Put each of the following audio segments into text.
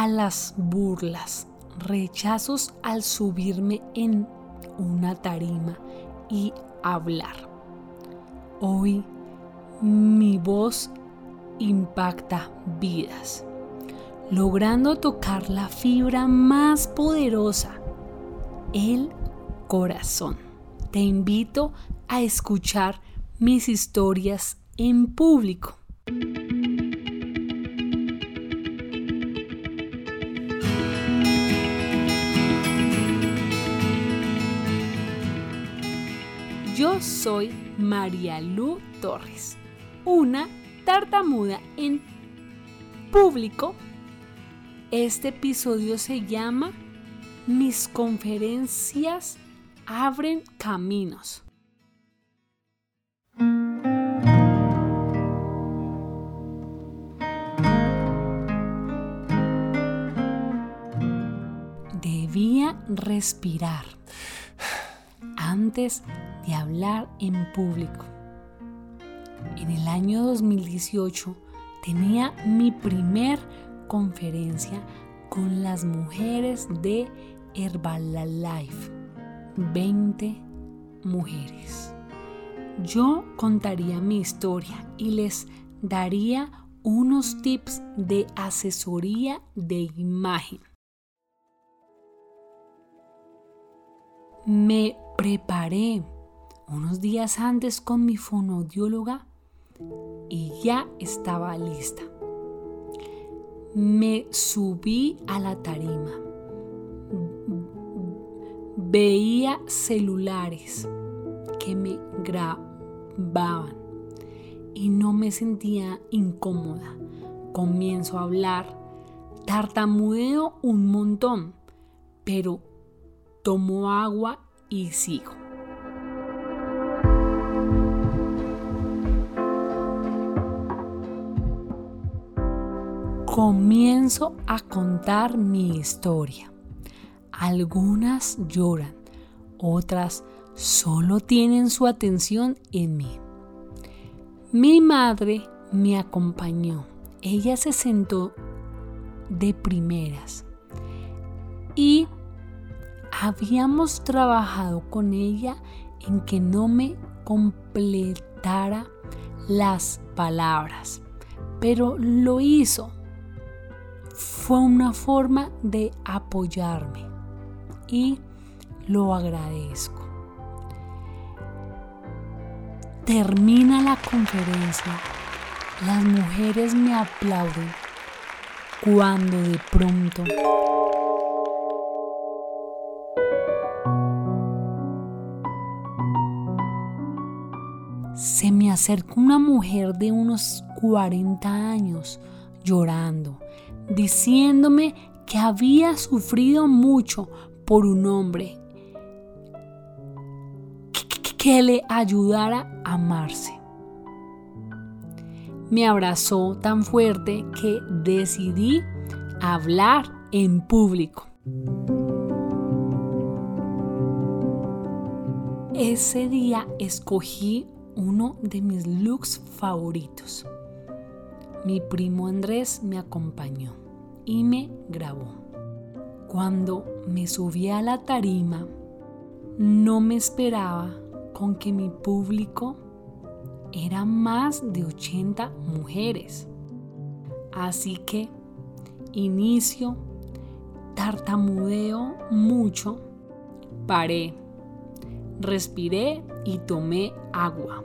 a las burlas, rechazos al subirme en una tarima y hablar. Hoy mi voz impacta vidas, logrando tocar la fibra más poderosa, el corazón. Te invito a escuchar mis historias en público. Soy María Lu Torres, una tartamuda en público. Este episodio se llama Mis conferencias abren caminos. Debía respirar antes de hablar en público. En el año 2018 tenía mi primer conferencia con las mujeres de Herbalife. 20 mujeres. Yo contaría mi historia y les daría unos tips de asesoría de imagen. Me preparé unos días antes con mi fonodióloga y ya estaba lista. Me subí a la tarima. Veía celulares que me grababan y no me sentía incómoda. Comienzo a hablar, tartamudeo un montón, pero tomo agua y sigo. Comienzo a contar mi historia. Algunas lloran, otras solo tienen su atención en mí. Mi madre me acompañó. Ella se sentó de primeras y habíamos trabajado con ella en que no me completara las palabras, pero lo hizo. Fue una forma de apoyarme y lo agradezco. Termina la conferencia, las mujeres me aplauden cuando de pronto me acerca una mujer de unos 40 años llorando, diciéndome que había sufrido mucho por un hombre que, le ayudara a amarse. Me abrazó tan fuerte que decidí hablar en público. Ese día escogí uno de mis looks favoritos. Mi primo Andrés me acompañó y me grabó. Cuando me subí a la tarima, no me esperaba con que mi público era más de 80 mujeres. Así que inicio, tartamudeo mucho, paré, respiré y tomé agua.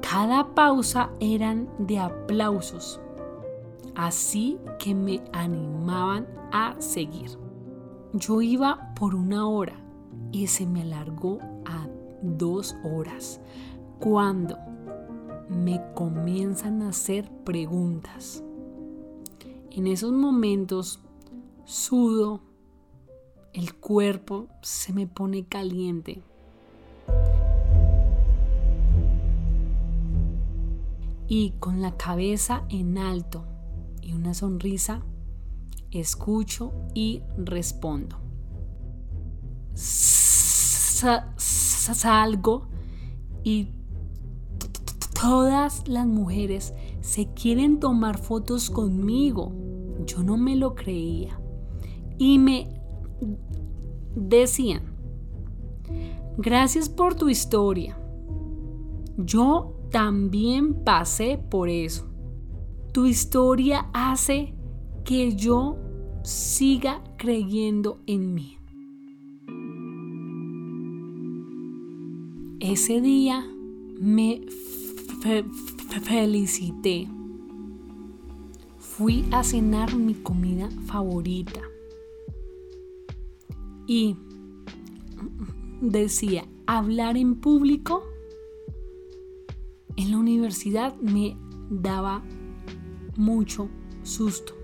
Cada pausa eran de aplausos, así que me animaban a seguir. Yo iba por una hora y se me alargó a dos horas cuando me comienzan a hacer preguntas. En esos momentos sudo, el cuerpo se me pone caliente y con la cabeza en alto y una sonrisa, escucho y respondo. Salgo y todas las mujeres se quieren tomar fotos conmigo. yo no me lo creía. Y me decían, gracias por tu historia. Yo también pasé por eso. Tu historia hace que yo siga creyendo en mí. Ese día me felicité. Fui a cenar mi comida favorita. Y decía, hablar en público en la universidad me daba mucho susto.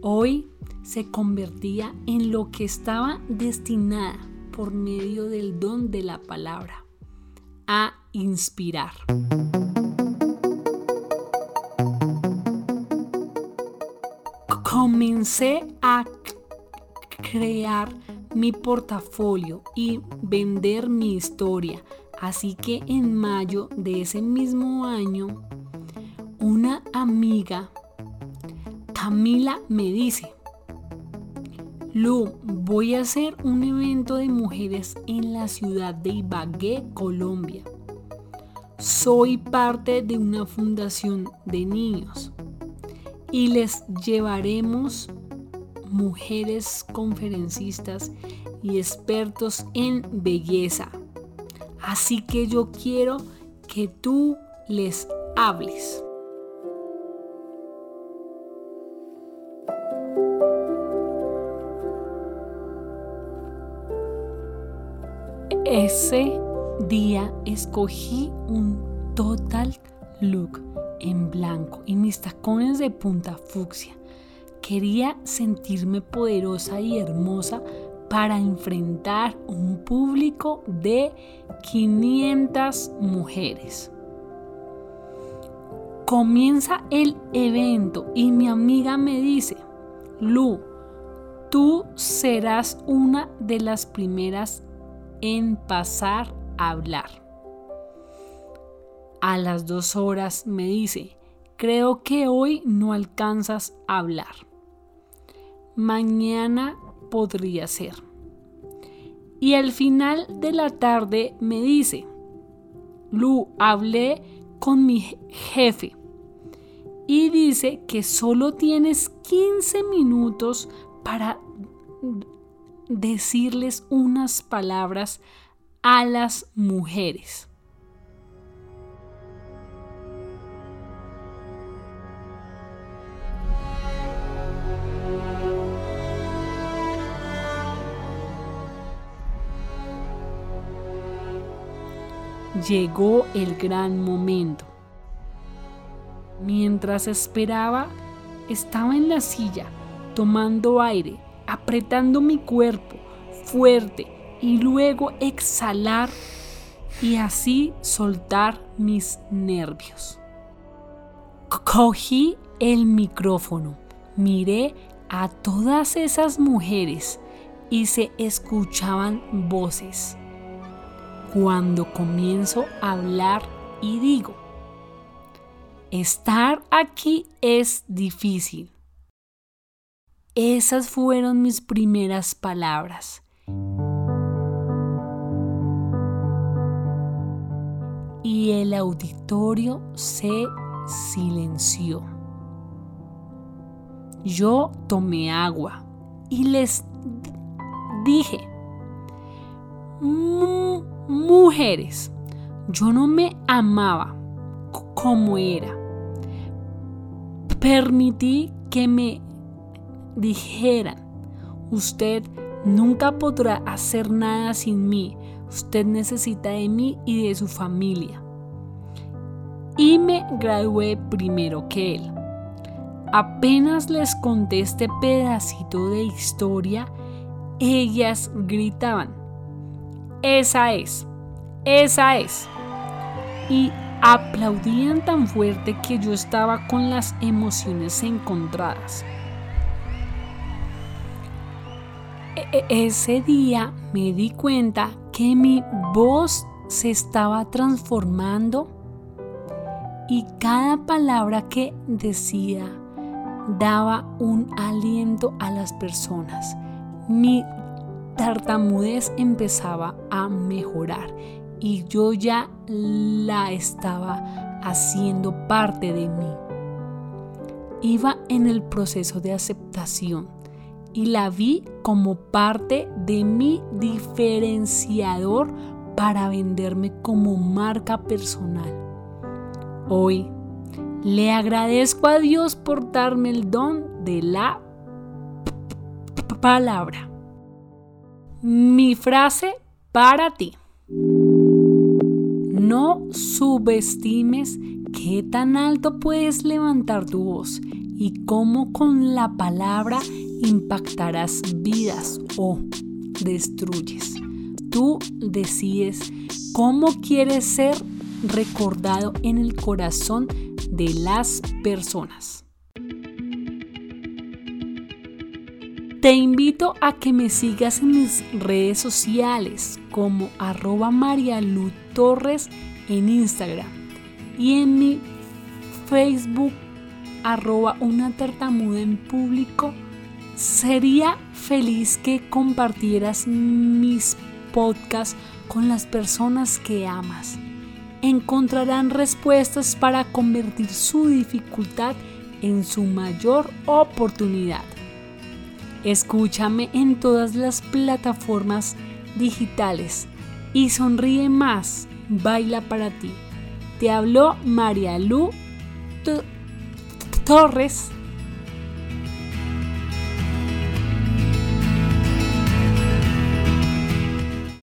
Hoy se convertía en lo que estaba destinada por medio del don de la palabra, a inspirar. Comencé a crear mi portafolio y vender mi historia. Así que en mayo de ese mismo año, una amiga, Camila, me dice, Lu, voy a hacer un evento de mujeres en la ciudad de Ibagué, Colombia. Soy parte de una fundación de niños y les llevaremos mujeres conferencistas y expertos en belleza. Así que yo quiero que tú les hables. Ese día escogí un total look en blanco y mis tacones de punta fucsia. Quería sentirme poderosa y hermosa para enfrentar un público de 500 mujeres. Comienza el evento y mi amiga me dice, Lu, tú serás una de las primeras en pasar a hablar. A las dos horas me dice, creo que hoy no alcanzas a hablar. Mañana podría ser. Y al final de la tarde me dice, Lu, hablé con mi jefe y dice que solo tienes 15 minutos para decirles unas palabras a las mujeres. Llegó el gran momento. Mientras esperaba, estaba en la silla, tomando aire apretando mi cuerpo fuerte y luego exhalar y así soltar mis nervios. Cogí el micrófono, miré a todas esas mujeres y se escuchaban voces. Cuando comienzo a hablar y digo, estar aquí es difícil esas fueron mis primeras palabras. Y el auditorio se silenció. Yo tomé agua y les dije, mujeres, yo no me amaba como era. Permití que me dijeran, usted nunca podrá hacer nada sin mí, usted necesita de mí y de su familia. Y me gradué primero que él. Apenas les conté este pedacito de historia, ellas gritaban, esa es, esa es. Y aplaudían tan fuerte que yo estaba con las emociones encontradas. E-, ese día me di cuenta que mi voz se estaba transformando y cada palabra que decía daba un aliento a las personas. Mi tartamudez empezaba a mejorar y yo ya la estaba haciendo parte de mí. Iba en el proceso de aceptación y la vi como parte de mi diferenciador para venderme como marca personal. Hoy le agradezco a Dios por darme el don de la palabra. Mi frase para ti. No subestimes qué tan alto puedes levantar tu voz y cómo con la palabra impactarás vidas o destruyes. Tú decides cómo quieres ser recordado en el corazón de las personas. Te invito a que me sigas en mis redes sociales como arroba Marialu Torres en Instagram y en mi Facebook arroba una tartamuda en público. Sería feliz que compartieras mis podcasts con las personas que amas. Encontrarán respuestas para convertir su dificultad en su mayor oportunidad. Escúchame en todas las plataformas digitales y sonríe más, baila para ti. Te habló María Lu Torres